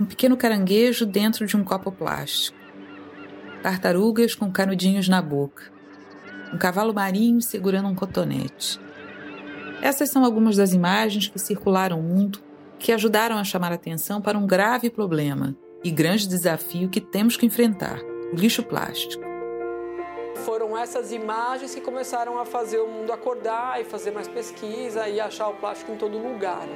Um pequeno caranguejo dentro de um copo plástico. Tartarugas com canudinhos na boca. Um cavalo marinho segurando um cotonete. Essas são algumas das imagens que circularam o mundo que ajudaram a chamar a atenção para um grave problema e grande desafio que temos que enfrentar: o lixo plástico. Foram essas imagens que começaram a fazer o mundo acordar e fazer mais pesquisa e achar o plástico em todo lugar.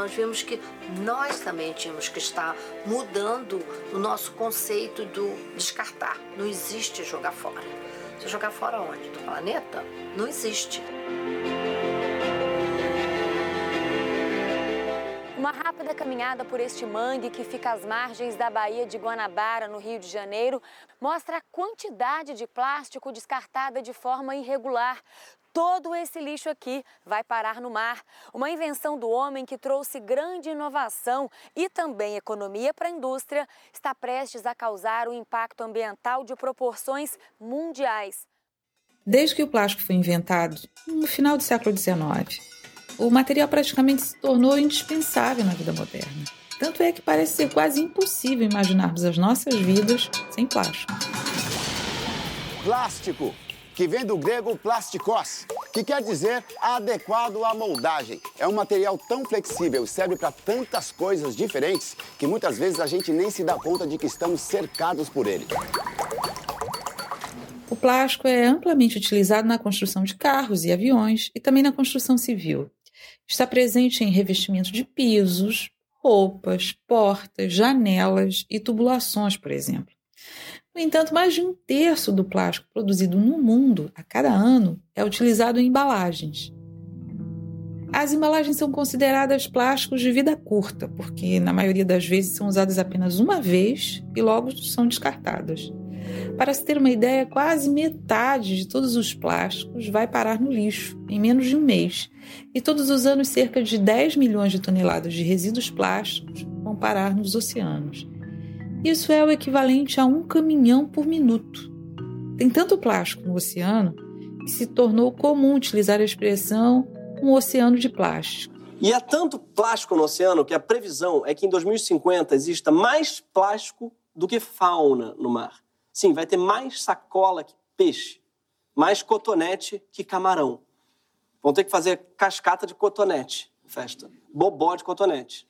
Nós vimos que nós também tínhamos que estar mudando o nosso conceito do descartar. Não existe jogar fora. Você jogar fora onde? Do planeta? Não existe. Uma rápida caminhada por este mangue que fica às margens da Baía de Guanabara, no Rio de Janeiro, mostra a quantidade de plástico descartada de forma irregular. Todo esse lixo aqui vai parar no mar. Uma invenção do homem que trouxe grande inovação e também economia para a indústria está prestes a causar um impacto ambiental de proporções mundiais. Desde que o plástico foi inventado, no final do século XIX, o material praticamente se tornou indispensável na vida moderna. Tanto é que parece ser quase impossível imaginarmos as nossas vidas sem plástico. Plástico que vem do grego plastikos, que quer dizer adequado à moldagem. É um material tão flexível e serve para tantas coisas diferentes que muitas vezes a gente nem se dá conta de que estamos cercados por ele. O plástico é amplamente utilizado na construção de carros e aviões e também na construção civil. Está presente em revestimento de pisos, roupas, portas, janelas e tubulações, por exemplo. No entanto, mais de um terço do plástico produzido no mundo a cada ano é utilizado em embalagens. As embalagens são consideradas plásticos de vida curta, porque na maioria das vezes são usadas apenas uma vez e logo são descartadas. Para se ter uma ideia, quase metade de todos os plásticos vai parar no lixo em menos de um mês, e todos os anos cerca de 10 milhões de toneladas de resíduos plásticos vão parar nos oceanos. Isso é o equivalente a um caminhão por minuto. Tem tanto plástico no oceano que se tornou comum utilizar a expressão um oceano de plástico. E há tanto plástico no oceano que a previsão é que em 2050 exista mais plástico do que fauna no mar. Sim, vai ter mais sacola que peixe, mais cotonete que camarão. Vão ter que fazer cascata de cotonete, festa. Bobó de cotonete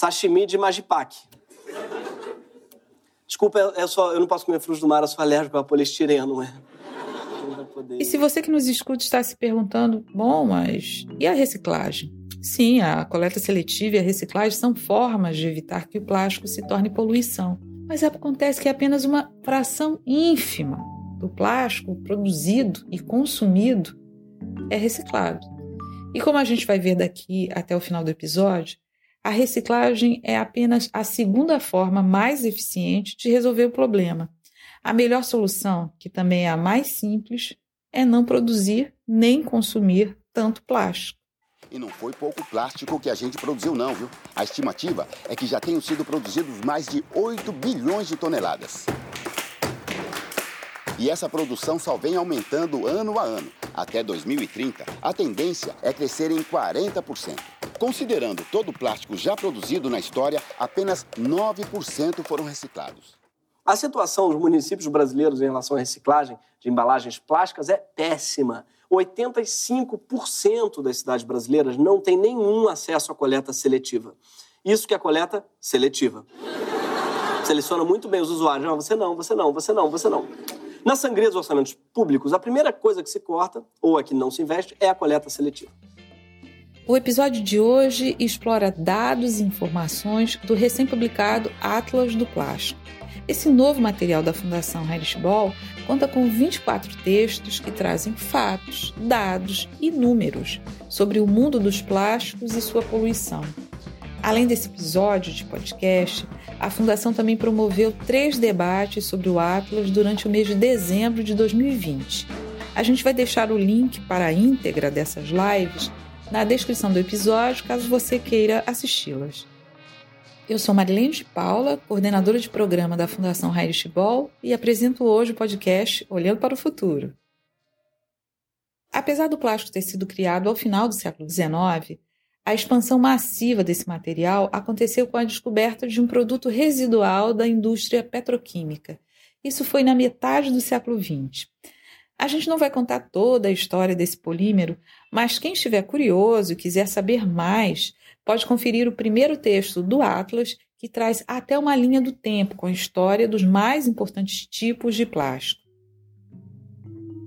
sashimi de magipak. Desculpa, eu, só, eu não posso comer frutos do mar, eu sou alérgico a poliestireno, é? E se você que nos escuta está se perguntando, bom, mas e a reciclagem? Sim, a coleta seletiva e a reciclagem são formas de evitar que o plástico se torne poluição. Mas acontece que é apenas uma fração ínfima do plástico produzido e consumido é reciclado. E como a gente vai ver daqui até o final do episódio, a reciclagem é apenas a segunda forma mais eficiente de resolver o problema. A melhor solução, que também é a mais simples, é não produzir nem consumir tanto plástico. E não foi pouco plástico que a gente produziu, não, viu? A estimativa é que já tenham sido produzidos mais de 8 bilhões de toneladas. E essa produção só vem aumentando ano a ano. Até 2030, a tendência é crescer em 40%. Considerando todo o plástico já produzido na história, apenas 9% foram reciclados. A situação dos municípios brasileiros em relação à reciclagem de embalagens plásticas é péssima. 85% das cidades brasileiras não têm nenhum acesso à coleta seletiva. Isso que é coleta seletiva. Seleciona muito bem os usuários. Não, você não, você não, você não, você não. Na sangria dos orçamentos públicos, a primeira coisa que se corta, ou a que não se investe, é a coleta seletiva. O episódio de hoje explora dados e informações do recém-publicado Atlas do Plástico. Esse novo material da Fundação Heinrich Ball conta com 24 textos que trazem fatos, dados e números sobre o mundo dos plásticos e sua poluição. Além desse episódio de podcast, a Fundação também promoveu três debates sobre o Atlas durante o mês de dezembro de 2020. A gente vai deixar o link para a íntegra dessas lives na descrição do episódio, caso você queira assisti-las. Eu sou Marilene de Paula, coordenadora de programa da Fundação Heinrich Ball e apresento hoje o podcast Olhando para o Futuro. Apesar do plástico ter sido criado ao final do século XIX, a expansão massiva desse material aconteceu com a descoberta de um produto residual da indústria petroquímica. Isso foi na metade do século XX. A gente não vai contar toda a história desse polímero, mas quem estiver curioso e quiser saber mais, pode conferir o primeiro texto do Atlas, que traz até uma linha do tempo com a história dos mais importantes tipos de plástico.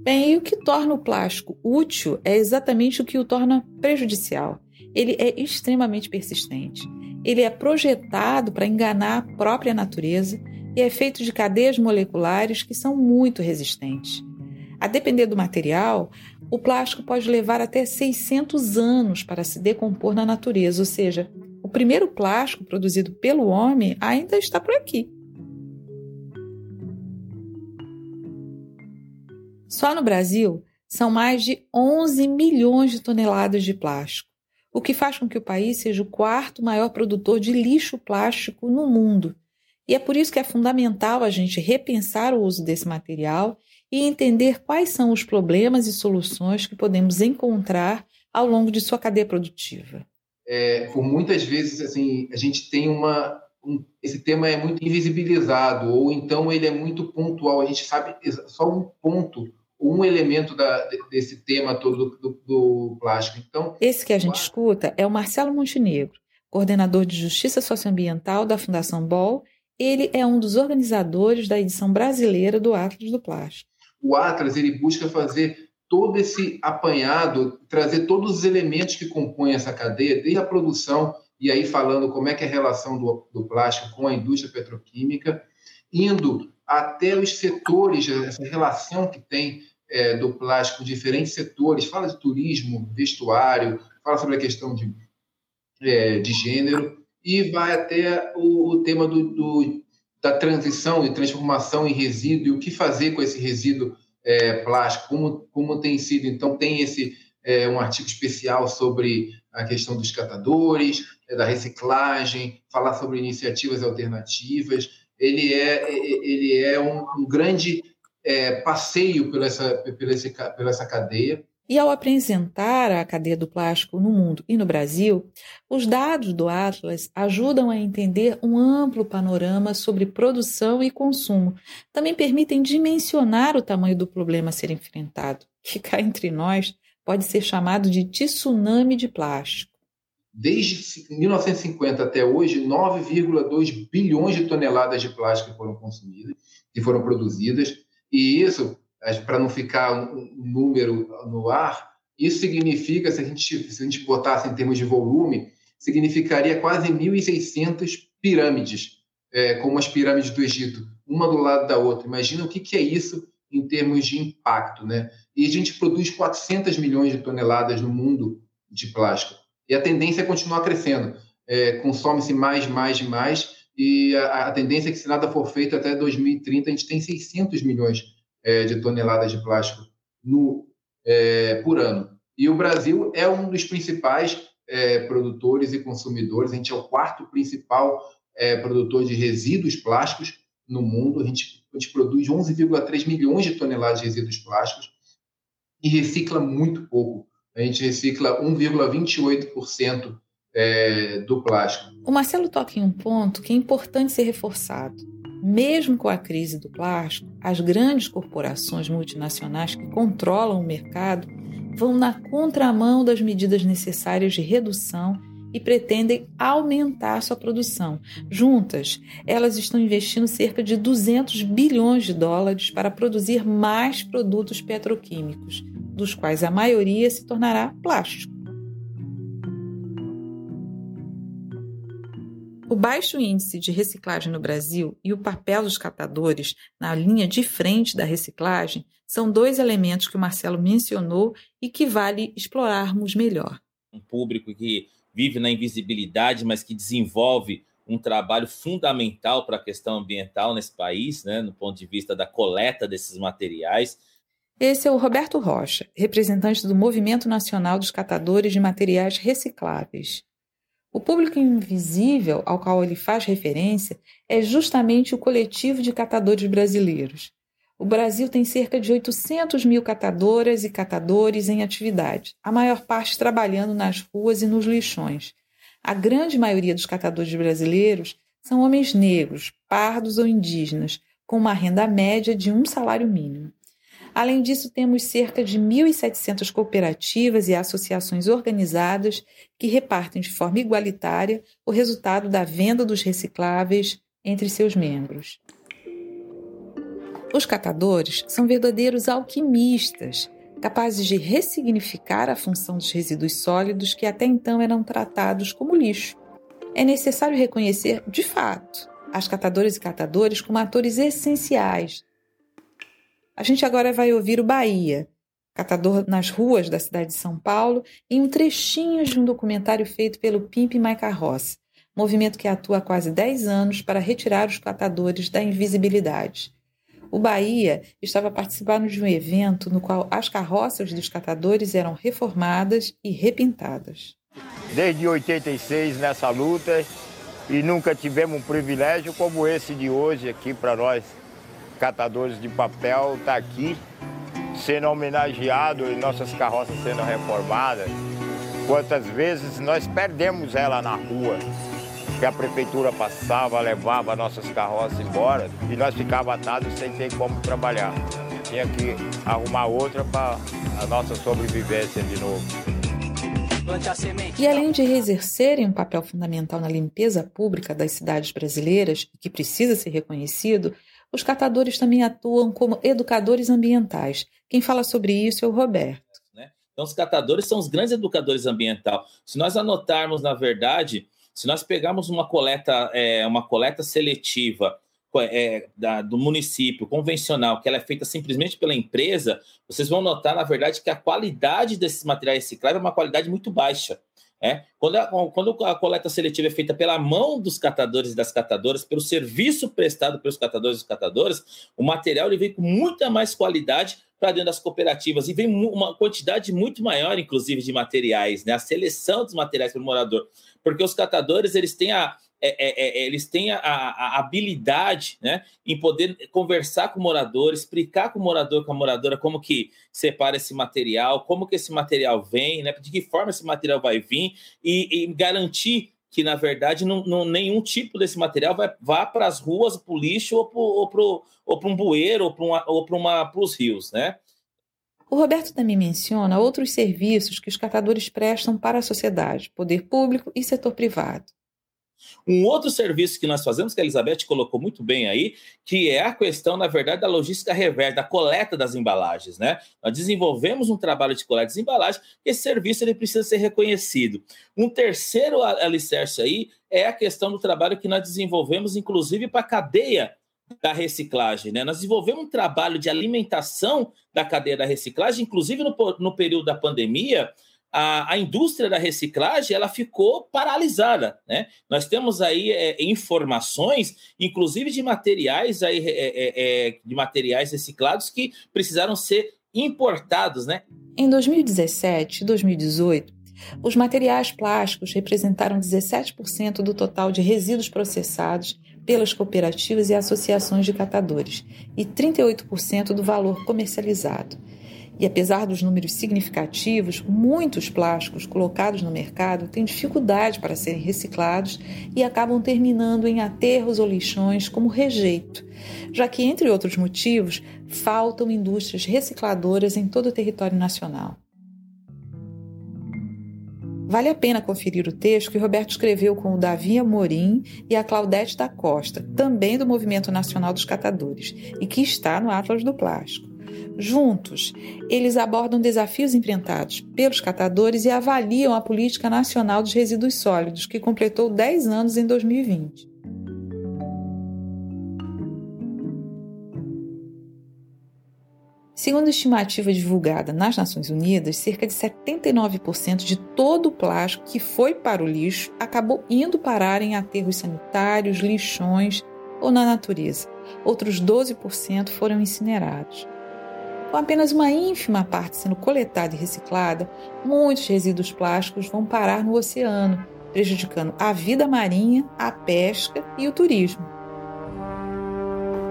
Bem, e o que torna o plástico útil é exatamente o que o torna prejudicial. Ele é extremamente persistente. Ele é projetado para enganar a própria natureza e é feito de cadeias moleculares que são muito resistentes. A depender do material, o plástico pode levar até 600 anos para se decompor na natureza, ou seja, o primeiro plástico produzido pelo homem ainda está por aqui. Só no Brasil, são mais de 11 milhões de toneladas de plástico, o que faz com que o país seja o quarto maior produtor de lixo plástico no mundo. E é por isso que é fundamental a gente repensar o uso desse material e entender quais são os problemas e soluções que podemos encontrar ao longo de sua cadeia produtiva. É, por muitas vezes, assim, a gente tem uma, um, esse tema é muito invisibilizado ou então ele é muito pontual. A gente sabe só um ponto um elemento da, desse tema todo do, do, plástico. Então, esse que a gente escuta é o Marcelo Montenegro, coordenador de Justiça Socioambiental da Fundação Bol. Ele é um dos organizadores da edição brasileira do Atlas do Plástico. O Atlas ele busca fazer todo esse apanhado, trazer todos os elementos que compõem essa cadeia, desde a produção e aí falando como é que é a relação do, do plástico com a indústria petroquímica, indo até os setores, essa relação que tem é, do plástico, diferentes setores, fala de turismo, vestuário, fala sobre a questão de, é, de gênero, e vai até o, o tema do, do, da transição e transformação em resíduo, e o que fazer com esse resíduo é, plástico, como, como tem sido. Então, tem esse é, um artigo especial sobre a questão dos catadores, é, da reciclagem, falar sobre iniciativas alternativas. Ele é, ele é um, um grande é, passeio por essa, por, esse, por essa cadeia. E ao apresentar a cadeia do plástico no mundo e no Brasil, os dados do Atlas ajudam a entender um amplo panorama sobre produção e consumo. Também permitem dimensionar o tamanho do problema a ser enfrentado, que cá entre nós pode ser chamado de tsunami de plástico. Desde 1950 até hoje, 9,2 bilhões de toneladas de plástico foram consumidas e foram produzidas e isso, para não ficar um número no ar, isso significa, se a gente, se a gente botasse em termos de volume, significaria quase 1.600 pirâmides, é, como as pirâmides do Egito, uma do lado da outra. Imagina o que, que é isso em termos de impacto, né? E a gente produz 400 milhões de toneladas no mundo de plástico. E a tendência é continuar crescendo. É, Consome-se mais, mais mais e a, a, tendência é que, se nada for feito até 2030, a gente tem 600 milhões é, de toneladas de plástico no, é, por ano. E o Brasil é um dos principais é, produtores e consumidores, a gente é o quarto principal é, produtor de resíduos plásticos no mundo, a gente, a gente produz 11,3 milhões de toneladas de resíduos plásticos e recicla muito pouco. A gente recicla 1,28% é, do plástico. O Marcelo toca em um ponto que é importante ser reforçado. Mesmo com a crise do plástico, as grandes corporações multinacionais que controlam o mercado vão na contramão das medidas necessárias de redução e pretendem aumentar sua produção. Juntas, elas estão investindo cerca de 200 bilhões de dólares para produzir mais produtos petroquímicos, dos quais a maioria se tornará plástico. O baixo índice de reciclagem no Brasil e o papel dos catadores na linha de frente da reciclagem são dois elementos que o Marcelo mencionou e que vale explorarmos melhor. Um público que vive na invisibilidade, mas que desenvolve um trabalho fundamental para a questão ambiental nesse país, né, no ponto de vista da coleta desses materiais. Esse é o Roberto Rocha, representante do Movimento Nacional dos Catadores de Materiais Recicláveis. O público invisível ao qual ele faz referência é justamente o coletivo de catadores brasileiros. O Brasil tem cerca de 800 mil catadoras e catadores em atividade, a maior parte trabalhando nas ruas e nos lixões. A grande maioria dos catadores brasileiros são homens negros, pardos ou indígenas, com uma renda média de um salário mínimo. Além disso, temos cerca de 1.700 cooperativas e associações organizadas que repartem de forma igualitária o resultado da venda dos recicláveis entre seus membros. Os catadores são verdadeiros alquimistas, capazes de ressignificar a função dos resíduos sólidos que até então eram tratados como lixo. É necessário reconhecer, de fato, as catadoras e catadores como atores essenciais. A gente agora vai ouvir o Bahia, catador nas ruas da cidade de São Paulo, em um trechinho de um documentário feito pelo Pimp Maica Rossi, movimento que atua há quase 10 anos para retirar os catadores da invisibilidade. O Bahia estava participando de um evento no qual as carroças dos catadores eram reformadas e repintadas. Desde 86 nessa luta e nunca tivemos um privilégio como esse de hoje aqui para nós, catadores de papel, estar tá aqui sendo homenageado e nossas carroças sendo reformadas. Quantas vezes nós perdemos ela na rua, que a prefeitura passava, levava nossas carroças embora e nós ficávamos atados sem ter como trabalhar. Tinha que arrumar outra para a nossa sobrevivência de novo. E além de exercerem um papel fundamental na limpeza pública das cidades brasileiras, que precisa ser reconhecido, os catadores também atuam como educadores ambientais. Quem fala sobre isso é o Roberto. Né? Então, os catadores são os grandes educadores ambientais. Se nós anotarmos, na verdade, se nós pegarmos uma coleta, é, uma coleta seletiva é, da, do município convencional, que ela é feita simplesmente pela empresa, vocês vão notar, na verdade, que a qualidade desses materiais recicláveis é uma qualidade muito baixa. É? Quando, a, quando a coleta seletiva é feita pela mão dos catadores e das catadoras, pelo serviço prestado pelos catadores e dos catadores, o material ele vem com muita mais qualidade para dentro das cooperativas e vem uma quantidade muito maior, inclusive, de materiais, né? A seleção dos materiais para o morador porque os catadores eles têm a, é, é, é, eles têm a, a, habilidade né, em poder conversar com o morador, explicar com o morador, com a moradora, como que separa esse material, como que esse material vem, né, de que forma esse material vai vir, e, e garantir que, na verdade, não, não, nenhum tipo desse material vai, vá para as ruas, para o lixo, ou para um bueiro, ou para os rios, né? O Roberto também menciona outros serviços que os catadores prestam para a sociedade, poder público e setor privado. Um outro serviço que nós fazemos, que a Elizabeth colocou muito bem aí, que é a questão, na verdade, da logística reversa, da coleta das embalagens, né? Nós desenvolvemos um trabalho de coleta das embalagens, esse serviço ele precisa ser reconhecido. Um terceiro alicerce aí é a questão do trabalho que nós desenvolvemos, inclusive, para a cadeia da reciclagem. Né? Nós desenvolvemos um trabalho de alimentação da cadeia da reciclagem, inclusive no, no período da pandemia, a, a, indústria da reciclagem ela ficou paralisada. Né? Nós temos aí é, informações, inclusive de materiais, aí, é, é, é de materiais reciclados que precisaram ser importados. Né? Em 2017 e 2018, os materiais plásticos representaram 17% do total de resíduos processados pelas cooperativas e associações de catadores e 38% do valor comercializado. E apesar dos números significativos, muitos plásticos colocados no mercado têm dificuldade para serem reciclados e acabam terminando em aterros ou lixões como rejeito, já que, entre outros motivos, faltam indústrias recicladoras em todo o território nacional. Vale a pena conferir o texto que Roberto escreveu com o Davi Amorim e a Claudete da Costa, também do Movimento Nacional dos Catadores, e que está no Atlas do Plástico. Juntos, eles abordam desafios enfrentados pelos catadores e avaliam a Política Nacional dos Resíduos Sólidos, que completou 10 anos em 2020. Segundo a estimativa divulgada nas Nações Unidas, cerca de 79% de todo o plástico que foi para o lixo acabou indo parar em aterros sanitários, lixões ou na natureza. Outros 12% foram incinerados. Com apenas uma ínfima parte sendo coletada e reciclada, muitos resíduos plásticos vão parar no oceano, prejudicando a vida marinha, a pesca e o turismo.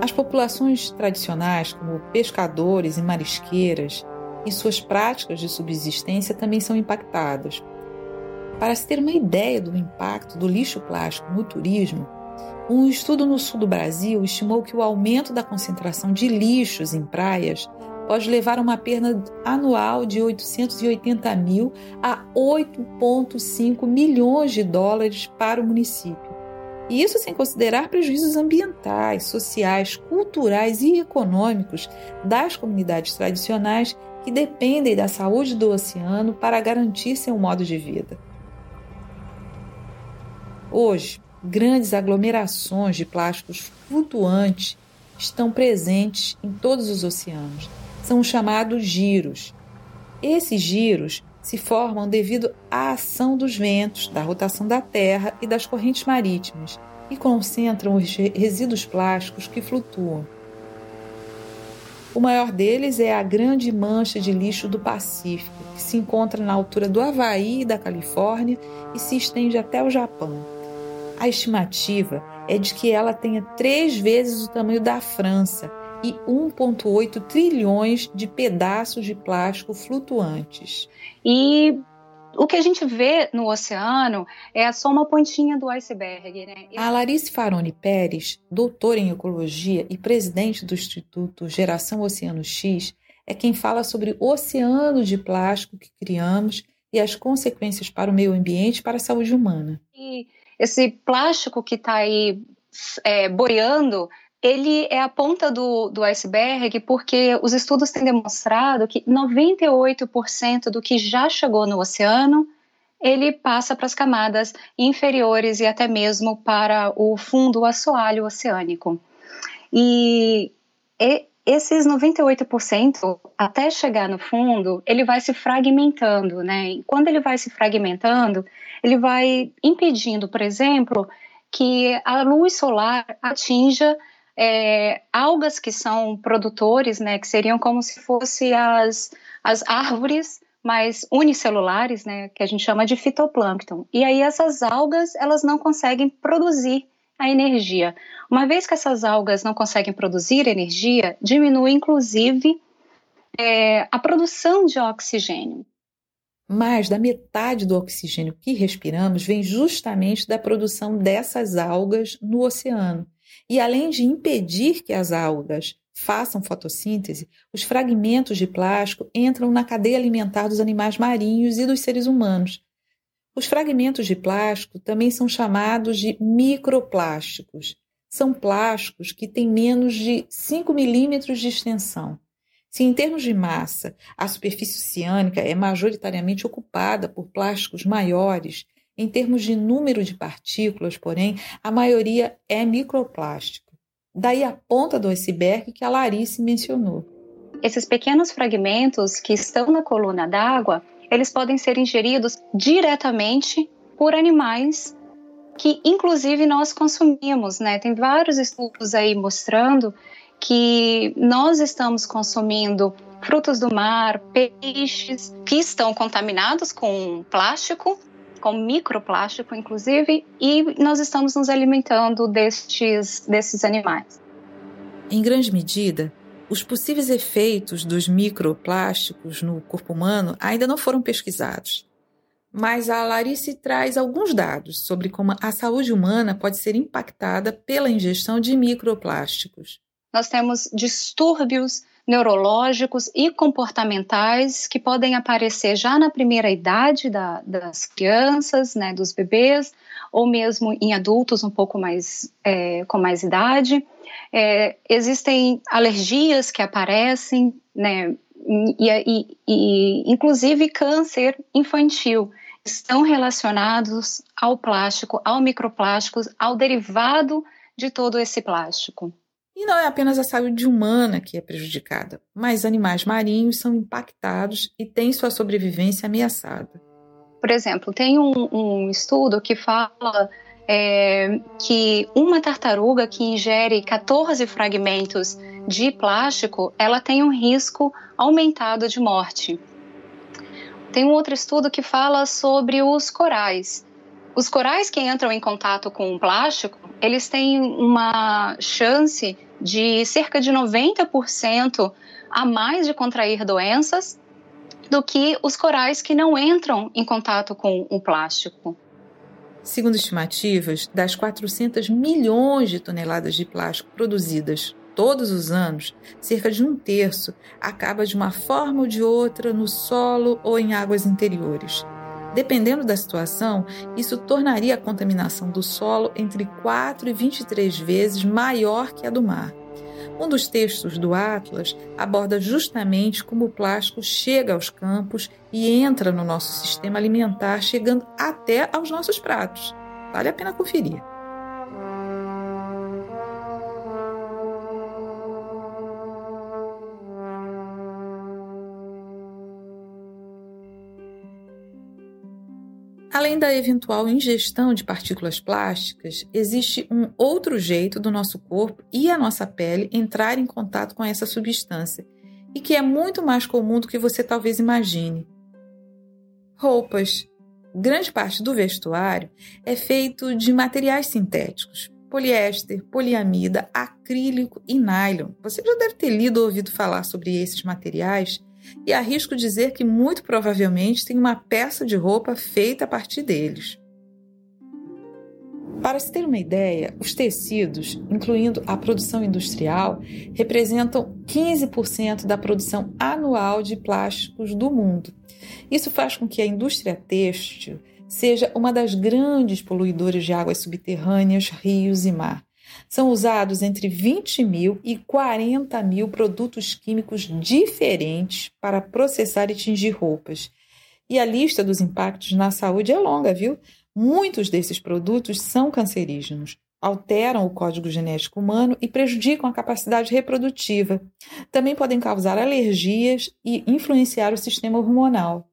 As populações tradicionais, como pescadores e marisqueiras, e suas práticas de subsistência também são impactadas. Para se ter uma ideia do impacto do lixo plástico no turismo, um estudo no sul do Brasil estimou que o aumento da concentração de lixos em praias pode levar a uma perda anual de 880 mil a 8,5 milhões de dólares para o município. E isso sem considerar prejuízos ambientais, sociais, culturais e econômicos das comunidades tradicionais que dependem da saúde do oceano para garantir seu modo de vida. Hoje, grandes aglomerações de plásticos flutuantes estão presentes em todos os oceanos. São os chamados giros. Esses giros se formam devido à ação dos ventos, da rotação da Terra e das correntes marítimas e concentram os resíduos plásticos que flutuam. O maior deles é a Grande Mancha de Lixo do Pacífico, que se encontra na altura do Havaí e da Califórnia e se estende até o Japão. A estimativa é de que ela tenha três vezes o tamanho da França e 1,8 trilhões de pedaços de plástico flutuantes. E o que a gente vê no oceano é só uma pontinha do iceberg. Né? A Larice Faroni Pérez, doutora em ecologia e presidente do Instituto Geração Oceano X, é quem fala sobre o oceano de plástico que criamos e as consequências para o meio ambiente e para a saúde humana. E esse plástico que está aí é, boiando ele é a ponta do, do iceberg porque os estudos têm demonstrado que 98% do que já chegou no oceano ele passa para as camadas inferiores e até mesmo para o fundo assoalho oceânico. E, e esses 98%, até chegar no fundo, ele vai se fragmentando, né? E quando ele vai se fragmentando, ele vai impedindo, por exemplo, que a luz solar atinja é, algas que são produtores, né, que seriam como se fossem as, as árvores mais unicelulares, né, que a gente chama de fitoplâncton. E aí essas algas, elas não conseguem produzir a energia. Uma vez que essas algas não conseguem produzir energia, diminui inclusive é, a produção de oxigênio. Mais da metade do oxigênio que respiramos vem justamente da produção dessas algas no oceano. E além de impedir que as algas façam fotossíntese, os fragmentos de plástico entram na cadeia alimentar dos animais marinhos e dos seres humanos. Os fragmentos de plástico também são chamados de microplásticos. São plásticos que têm menos de 5 milímetros de extensão. Se em termos de massa a superfície oceânica é majoritariamente ocupada por plásticos maiores, em termos de número de partículas, porém, a maioria é microplástico. Daí a ponta do iceberg que a Larice mencionou. Esses pequenos fragmentos que estão na coluna d'água, eles podem ser ingeridos diretamente por animais que inclusive nós consumimos, né? Tem vários estudos aí mostrando que nós estamos consumindo frutos do mar, peixes que estão contaminados com plástico com microplástico, inclusive, e nós estamos nos alimentando destes, desses animais. Em grande medida, os possíveis efeitos dos microplásticos no corpo humano ainda não foram pesquisados. Mas a Larice traz alguns dados sobre como a saúde humana pode ser impactada pela ingestão de microplásticos. Nós temos distúrbios neurológicos e comportamentais que podem aparecer já na primeira idade da, das crianças, né, dos bebês, ou mesmo em adultos um pouco mais é, com mais idade. É, existem alergias que aparecem, né, e, e, e inclusive câncer infantil estão relacionados ao plástico, ao microplástico, ao derivado de todo esse plástico. E não é apenas a saúde humana que é prejudicada, mas animais marinhos são impactados e têm sua sobrevivência ameaçada. Por exemplo, tem um, um estudo que fala é, que uma tartaruga que ingere 14 fragmentos de plástico, ela tem um risco aumentado de morte. Tem um outro estudo que fala sobre os corais, Os corais que entram em contato com o plástico, eles têm uma chance de cerca de 90% a mais de contrair doenças do que os corais que não entram em contato com o plástico. Segundo estimativas, das 400 milhões de toneladas de plástico produzidas todos os anos, cerca de um terço acaba de uma forma ou de outra no solo ou em águas interiores. Dependendo da situação, isso tornaria a contaminação do solo entre 4 e 23 vezes maior que a do mar. Um dos textos do Atlas aborda justamente como o plástico chega aos campos e entra no nosso sistema alimentar, chegando até aos nossos pratos. Vale a pena conferir. Além da eventual ingestão de partículas plásticas, existe um outro jeito do nosso corpo e a nossa pele entrar em contato com essa substância e que é muito mais comum do que você talvez imagine. Roupas. Grande parte do vestuário é feito de materiais sintéticos, poliéster, poliamida, acrílico e nylon. Você já deve ter lido ou ouvido falar sobre esses materiais e arrisco dizer que muito provavelmente tem uma peça de roupa feita a partir deles. Para se ter uma ideia, os tecidos, incluindo a produção industrial, representam 15% da produção anual de plásticos do mundo. Isso faz com que a indústria têxtil seja uma das grandes poluidoras de águas subterrâneas, rios e mar, são usados entre 20 mil e 40 mil produtos químicos diferentes para processar e tingir roupas. E a lista dos impactos na saúde é longa, viu? Muitos desses produtos são cancerígenos, alteram o código genético humano e prejudicam a capacidade reprodutiva. Também podem causar alergias e influenciar o sistema hormonal.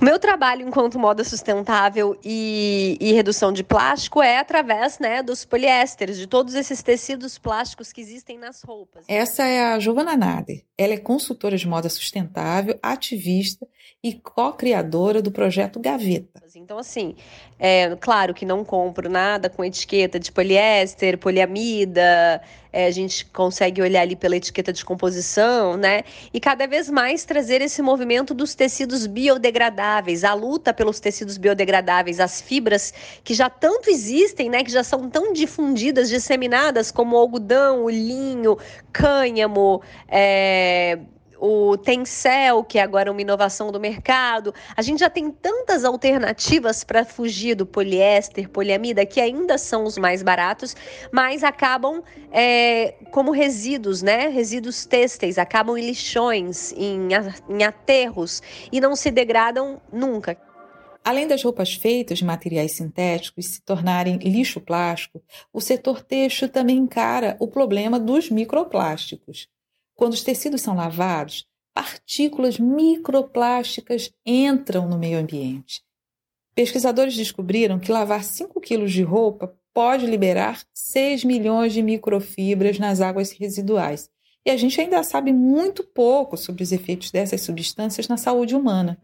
O meu trabalho enquanto moda sustentável e, e, redução de plástico é através né, dos poliésteres, de todos esses tecidos plásticos que existem nas roupas. Essa é a Giovana Nader. Ela é consultora de moda sustentável, ativista e co-criadora do projeto Gaveta. Então, assim, é claro que não compro nada com etiqueta de poliéster, poliamida, é, a gente consegue olhar ali pela etiqueta de composição, né? E cada vez mais trazer esse movimento dos tecidos biodegradáveis, a luta pelos tecidos biodegradáveis, as fibras que já tanto existem, né? Que já são tão difundidas, disseminadas, como o algodão, o linho, cânhamo, é o Tencel, que é agora uma inovação do mercado. A gente já tem tantas alternativas para fugir do poliéster, poliamida, que ainda são os mais baratos, mas acabam é, como resíduos, né? Resíduos têxteis, acabam em lixões, em, em aterros e não se degradam nunca. Além das roupas feitas de materiais sintéticos se tornarem lixo plástico, o setor têxtil também encara o problema dos microplásticos. Quando os tecidos são lavados, partículas microplásticas entram no meio ambiente. Pesquisadores descobriram que lavar 5 quilos de roupa pode liberar 6 milhões de microfibras nas águas residuais. E a gente ainda sabe muito pouco sobre os efeitos dessas substâncias na saúde humana.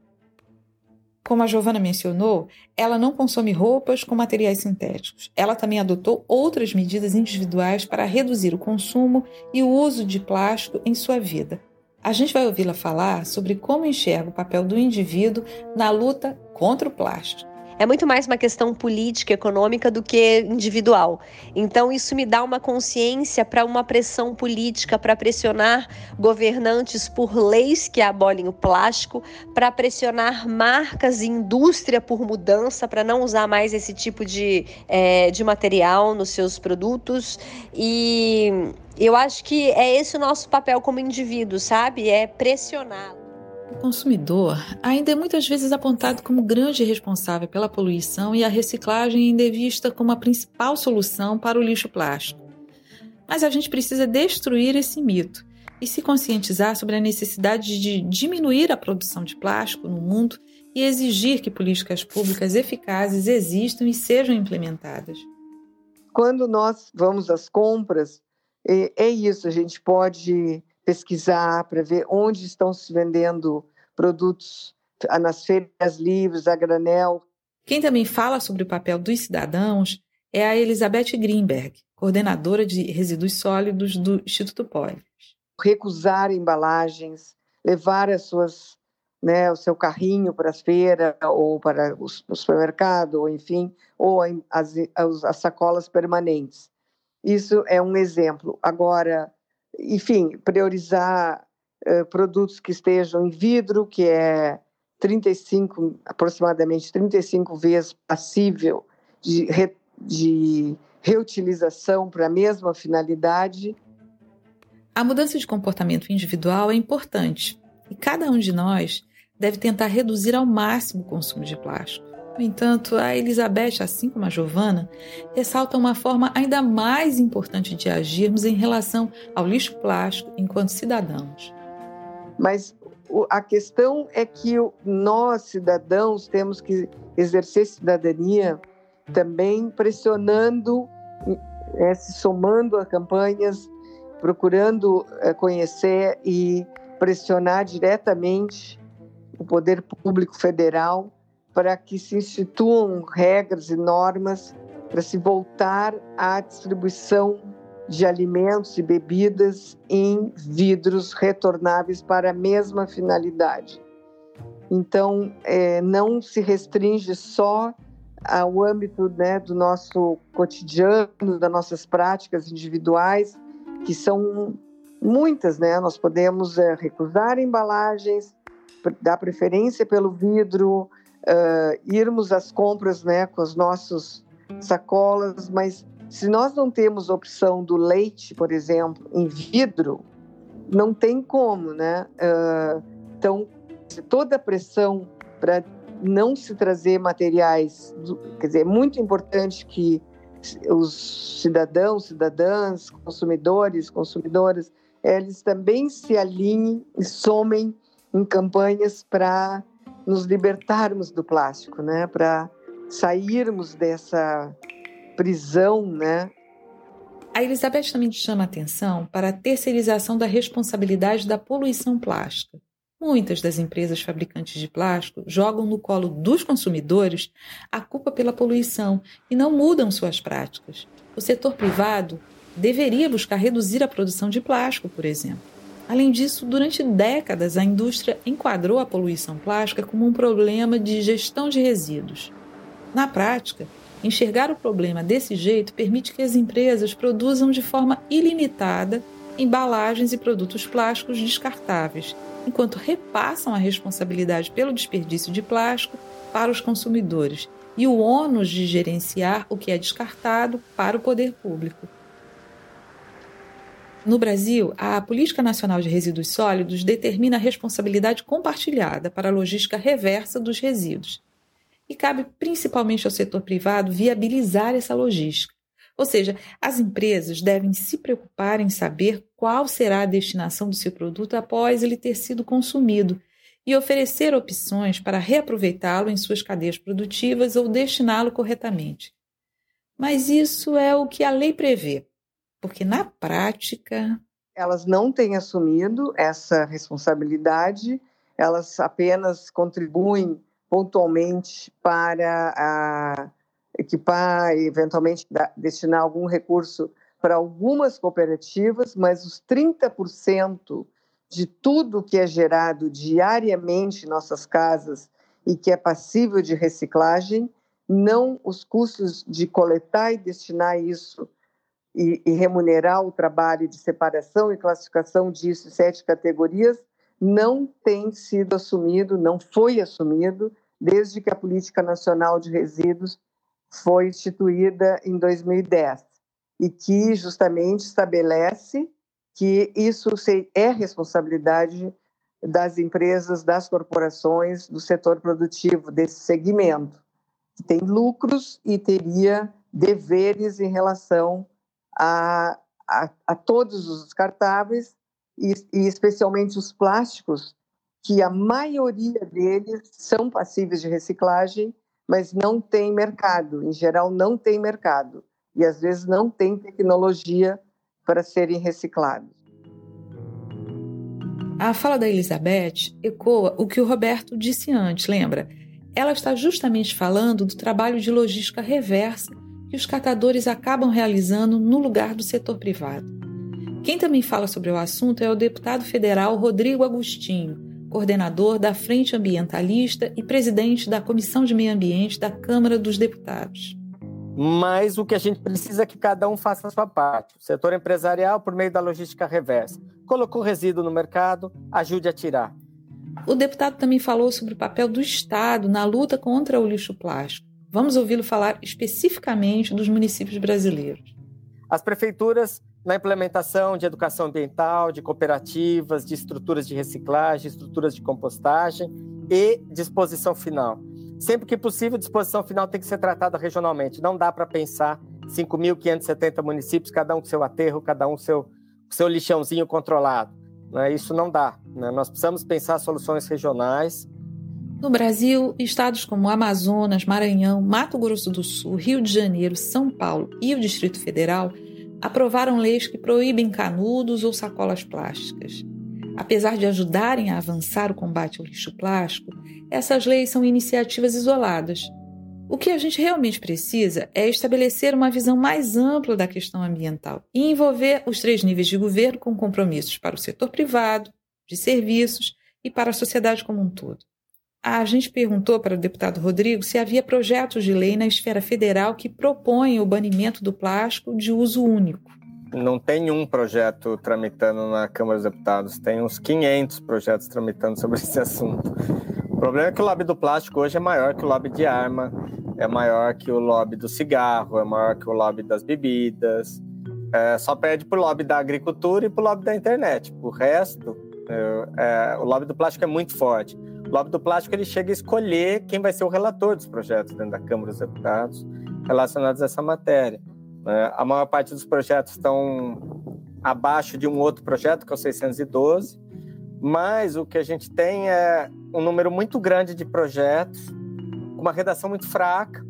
Como a Giovana mencionou, ela não consome roupas com materiais sintéticos. Ela também adotou outras medidas individuais para reduzir o consumo e o uso de plástico em sua vida. A gente vai ouvi-la falar sobre como enxerga o papel do indivíduo na luta contra o plástico é muito mais uma questão política, econômica do que individual. Então, isso me dá uma consciência para uma pressão política, para pressionar governantes por leis que abolem o plástico, para pressionar marcas e indústria por mudança, para não usar mais esse tipo de, é, de material nos seus produtos. E eu acho que é esse o nosso papel como indivíduo, sabe? É pressionar. O consumidor ainda é muitas vezes apontado como grande responsável pela poluição e a reciclagem ainda é vista como a principal solução para o lixo plástico. Mas a gente precisa destruir esse mito e se conscientizar sobre a necessidade de diminuir a produção de plástico no mundo e exigir que políticas públicas eficazes existam e sejam implementadas. Quando nós vamos às compras, é, é isso, a gente pode pesquisar para ver onde estão se vendendo produtos nas feiras livres, a granel. Quem também fala sobre o papel dos cidadãos é a Elizabeth Greenberg, coordenadora de resíduos sólidos do Instituto Polis. Recusar embalagens, levar as suas, né, o seu carrinho para a feira ou para o supermercado, ou enfim, ou as, as sacolas permanentes. Isso é um exemplo. Agora, enfim, priorizar uh, produtos que estejam em vidro, que é 35, aproximadamente 35 vezes passível de, re, de reutilização para a mesma finalidade. A mudança de comportamento individual é importante e cada um de nós deve tentar reduzir ao máximo o consumo de plástico. No entanto, a Elizabeth, assim como a Giovana, ressalta uma forma ainda mais importante de agirmos em relação ao lixo plástico enquanto cidadãos. Mas a questão é que nós, cidadãos, temos que exercer cidadania também pressionando, é, se somando a campanhas, procurando é, conhecer e pressionar diretamente o poder público federal para que se instituam regras e normas para se voltar à distribuição de alimentos e bebidas em vidros retornáveis para a mesma finalidade. Então, é, não se restringe só ao âmbito né, do nosso cotidiano, das nossas práticas individuais, que são muitas, né? Nós podemos é, recusar embalagens, dar preferência pelo vidro, uh, irmos às compras, né, com os nossos sacolas, mas se nós não temos opção do leite, por exemplo, em vidro, não tem como, né? Uh, então, toda a pressão para não se trazer materiais, quer dizer, é muito importante que os cidadãos, cidadãs, consumidores, consumidoras, eles também se alinhem e somem em campanhas para nos libertarmos do plástico, né? Para sairmos dessa prisão, né? A Elizabeth também chama atenção para a terceirização da responsabilidade da poluição plástica. Muitas das empresas fabricantes de plástico jogam no colo dos consumidores a culpa pela poluição e não mudam suas práticas. O setor privado deveria buscar reduzir a produção de plástico, por exemplo. Além disso, durante décadas, a indústria enquadrou a poluição plástica como um problema de gestão de resíduos. Na prática, Enxergar o problema desse jeito permite que as empresas produzam de forma ilimitada embalagens e produtos plásticos descartáveis, enquanto repassam a responsabilidade pelo desperdício de plástico para os consumidores e o ônus de gerenciar o que é descartado para o poder público. No Brasil, a Política Nacional de Resíduos Sólidos determina a responsabilidade compartilhada para a logística reversa dos resíduos e cabe principalmente ao setor privado viabilizar essa logística. Ou seja, as empresas devem se preocupar em saber qual será a destinação do seu produto após ele ter sido consumido e oferecer opções para reaproveitá-lo em suas cadeias produtivas ou destiná-lo corretamente. Mas isso é o que a lei prevê, porque na prática. Elas não têm assumido essa responsabilidade, elas apenas contribuem pontualmente para a, equipar e eventualmente destinar algum recurso para algumas cooperativas, mas os 30% de tudo que é gerado diariamente em nossas casas e que é passível de reciclagem, não os custos de coletar e destinar isso e, e remunerar o trabalho de separação e classificação disso sete categorias não tem sido assumido, não foi assumido desde que a Política Nacional de Resíduos foi instituída em 2010 e que justamente estabelece que isso é responsabilidade das empresas, das corporações, do setor produtivo, desse segmento, que tem lucros e teria deveres em relação a, a, a todos os descartáveis e, e especialmente os plásticos, que a maioria deles são passíveis de reciclagem, mas não tem mercado, em geral não tem mercado, e às vezes não tem tecnologia para serem reciclados. A fala da Elizabeth ecoa o que o Roberto disse antes, lembra? ela está justamente falando do trabalho de logística reversa que os catadores acabam realizando no lugar do setor privado. Quem também fala sobre o assunto é o deputado federal Rodrigo Agostinho, coordenador da Frente Ambientalista e presidente da Comissão de Meio Ambiente da Câmara dos Deputados. Mas o que a gente precisa é que cada um faça a sua parte. O setor empresarial, por meio da logística reversa, colocou resíduo no mercado, ajude a tirar. O deputado também falou sobre o papel do Estado na luta contra o lixo plástico. Vamos ouvi-lo falar especificamente dos municípios brasileiros. As prefeituras, na implementação de educação ambiental, de cooperativas, de estruturas de reciclagem, estruturas de compostagem e disposição final. Sempre que possível, disposição final tem que ser tratada regionalmente. Não dá para pensar 5.570 municípios, cada um com seu aterro, cada um com seu, seu lixãozinho controlado. Né? Isso não dá. Né? Nós precisamos pensar soluções regionais. No Brasil, estados como Amazonas, Maranhão, Mato Grosso do Sul, Rio de Janeiro, São Paulo e o Distrito Federal aprovaram leis que proíbem canudos ou sacolas plásticas. Apesar de ajudarem a avançar o combate ao lixo plástico, essas leis são iniciativas isoladas. O que a gente realmente precisa é estabelecer uma visão mais ampla da questão ambiental e envolver os três níveis de governo com compromissos para o setor privado, de serviços e para a sociedade como um todo. A gente perguntou para o deputado Rodrigo se havia projetos de lei na esfera federal que propõem o banimento do plástico de uso único. Não tem um projeto tramitando na Câmara dos Deputados, tem uns 500 projetos tramitando sobre esse assunto. O problema é que o lobby do plástico hoje é maior que o lobby de arma, é maior que o lobby do cigarro, é maior que o lobby das bebidas. É, só perde o lobby da agricultura e para o lobby da internet. O resto, é, é, o lobby do plástico é muito forte. Lobby do plástico ele chega a escolher quem vai ser o relator dos projetos dentro da Câmara dos Deputados relacionados a essa matéria. É, a maior parte dos projetos estão abaixo de um outro projeto, que é o 612, mas o que a gente tem é um número muito grande de projetos, com uma redação muito fraca,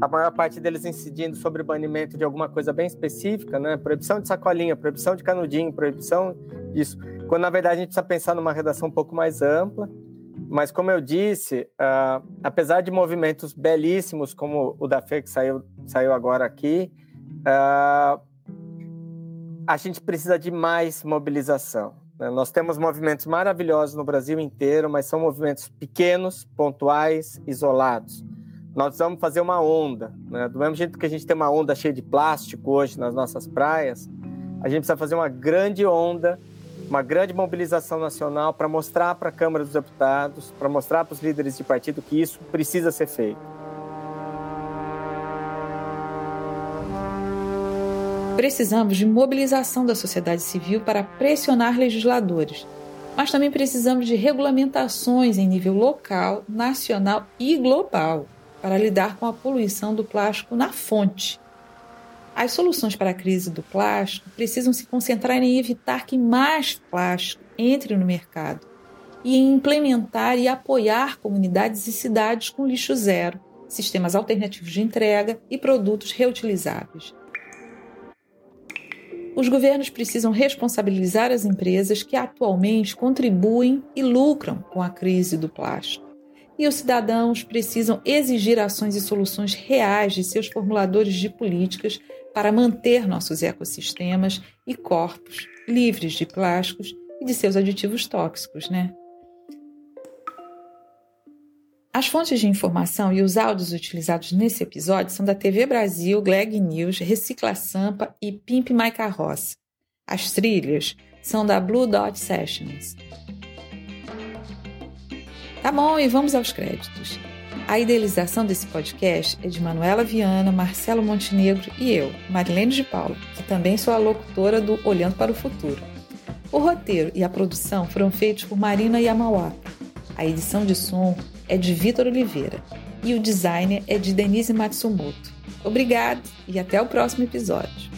a maior parte deles incidindo sobre o banimento de alguma coisa bem específica, né? Proibição de sacolinha, proibição de canudinho, proibição disso. Quando na verdade a gente precisa pensar numa redação um pouco mais ampla. Mas como eu disse, uh, apesar de movimentos belíssimos como o da FE que saiu, saiu agora aqui, uh, a gente precisa de mais mobilização. Né? Nós temos movimentos maravilhosos no Brasil inteiro, mas são movimentos pequenos, pontuais, isolados nós precisamos fazer uma onda. Né? Do mesmo jeito que a gente tem uma onda cheia de plástico hoje nas nossas praias, a gente precisa fazer uma grande onda, uma grande mobilização nacional para mostrar para a Câmara dos Deputados, para mostrar para os líderes de partido que isso precisa ser feito. Precisamos de mobilização da sociedade civil para pressionar legisladores, mas também precisamos de regulamentações em nível local, nacional e global para lidar com a poluição do plástico na fonte. As soluções para a crise do plástico precisam se concentrar em evitar que mais plástico entre no mercado e em implementar e apoiar comunidades e cidades com lixo zero, sistemas alternativos de entrega e produtos reutilizáveis. Os governos precisam responsabilizar as empresas que atualmente contribuem e lucram com a crise do plástico e os cidadãos precisam exigir ações e soluções reais de seus formuladores de políticas para manter nossos ecossistemas e corpos livres de plásticos e de seus aditivos tóxicos, né? As fontes de informação e os áudios utilizados nesse episódio são da TV Brasil, Gleg News, Recicla Sampa e Pimp My Carroça. As trilhas são da Blue Dot Sessions. Tá bom, e vamos aos créditos. A idealização desse podcast é de Manuela Viana, Marcelo Montenegro e eu, Marilene de Paulo, que também sou a locutora do Olhando para o Futuro. O roteiro e a produção foram feitos por Marina Yamawaka. A edição de som é de Vitor Oliveira e o design é de Denise Matsumoto. Obrigado e até o próximo episódio.